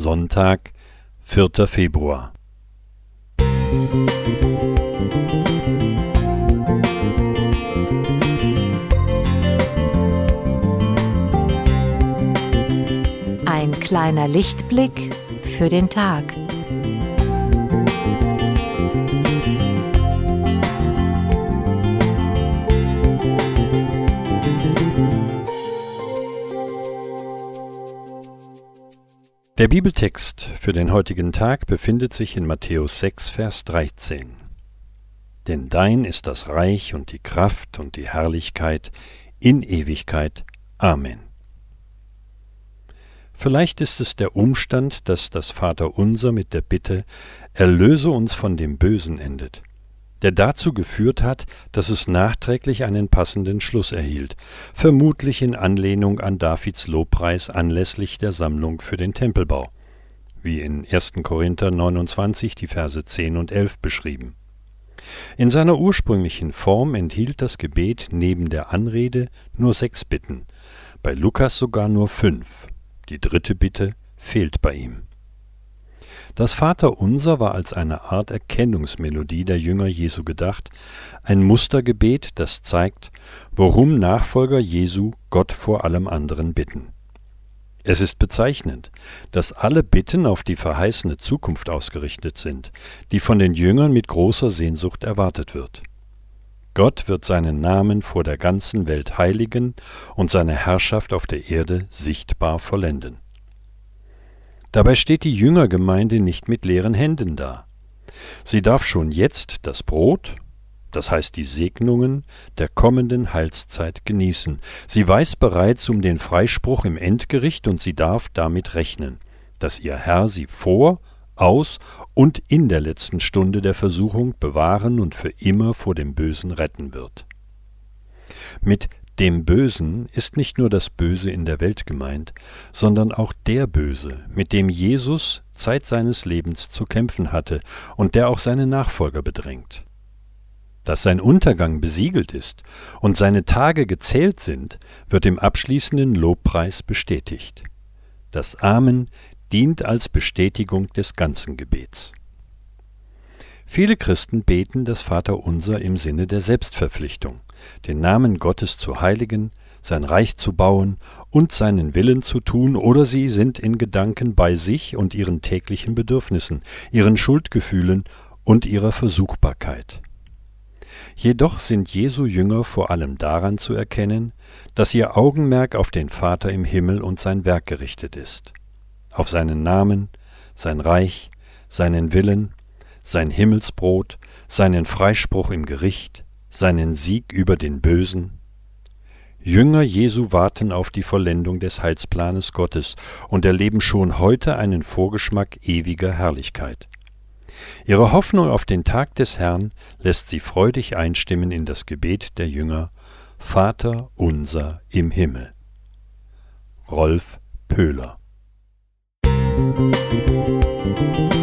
Sonntag, 4. Februar. Ein kleiner Lichtblick für den Tag. Der Bibeltext für den heutigen Tag befindet sich in Matthäus 6, Vers 13. Denn dein ist das Reich und die Kraft und die Herrlichkeit in Ewigkeit. Amen. Vielleicht ist es der Umstand, dass das Vaterunser mit der Bitte Erlöse uns von dem Bösen endet der dazu geführt hat, dass es nachträglich einen passenden Schluss erhielt, vermutlich in Anlehnung an Davids Lobpreis anlässlich der Sammlung für den Tempelbau, wie in 1. Korinther 29 die Verse 10 und 11 beschrieben. In seiner ursprünglichen Form enthielt das Gebet neben der Anrede nur sechs Bitten, bei Lukas sogar nur fünf. Die dritte Bitte fehlt bei ihm. Das Vaterunser war als eine Art Erkennungsmelodie der Jünger Jesu gedacht, ein Mustergebet, das zeigt, worum Nachfolger Jesu Gott vor allem anderen bitten. Es ist bezeichnend, dass alle Bitten auf die verheißene Zukunft ausgerichtet sind, die von den Jüngern mit großer Sehnsucht erwartet wird. Gott wird seinen Namen vor der ganzen Welt heiligen und seine Herrschaft auf der Erde sichtbar vollenden. Dabei steht die Jüngergemeinde nicht mit leeren Händen da. Sie darf schon jetzt das Brot, das heißt die Segnungen der kommenden Heilszeit genießen. Sie weiß bereits um den Freispruch im Endgericht und sie darf damit rechnen, dass ihr Herr sie vor, aus und in der letzten Stunde der Versuchung bewahren und für immer vor dem Bösen retten wird. Mit dem Bösen ist nicht nur das Böse in der Welt gemeint, sondern auch der Böse, mit dem Jesus Zeit seines Lebens zu kämpfen hatte und der auch seine Nachfolger bedrängt. Dass sein Untergang besiegelt ist und seine Tage gezählt sind, wird im abschließenden Lobpreis bestätigt. Das Amen dient als Bestätigung des ganzen Gebets. Viele Christen beten das Vaterunser im Sinne der Selbstverpflichtung, den Namen Gottes zu heiligen, sein Reich zu bauen und seinen Willen zu tun, oder sie sind in Gedanken bei sich und ihren täglichen Bedürfnissen, ihren Schuldgefühlen und ihrer Versuchbarkeit. Jedoch sind Jesu Jünger vor allem daran zu erkennen, dass ihr Augenmerk auf den Vater im Himmel und sein Werk gerichtet ist, auf seinen Namen, sein Reich, seinen Willen sein Himmelsbrot, seinen Freispruch im Gericht, seinen Sieg über den Bösen? Jünger Jesu warten auf die Vollendung des Heilsplanes Gottes und erleben schon heute einen Vorgeschmack ewiger Herrlichkeit. Ihre Hoffnung auf den Tag des Herrn lässt sie freudig einstimmen in das Gebet der Jünger Vater unser im Himmel. Rolf Pöhler Musik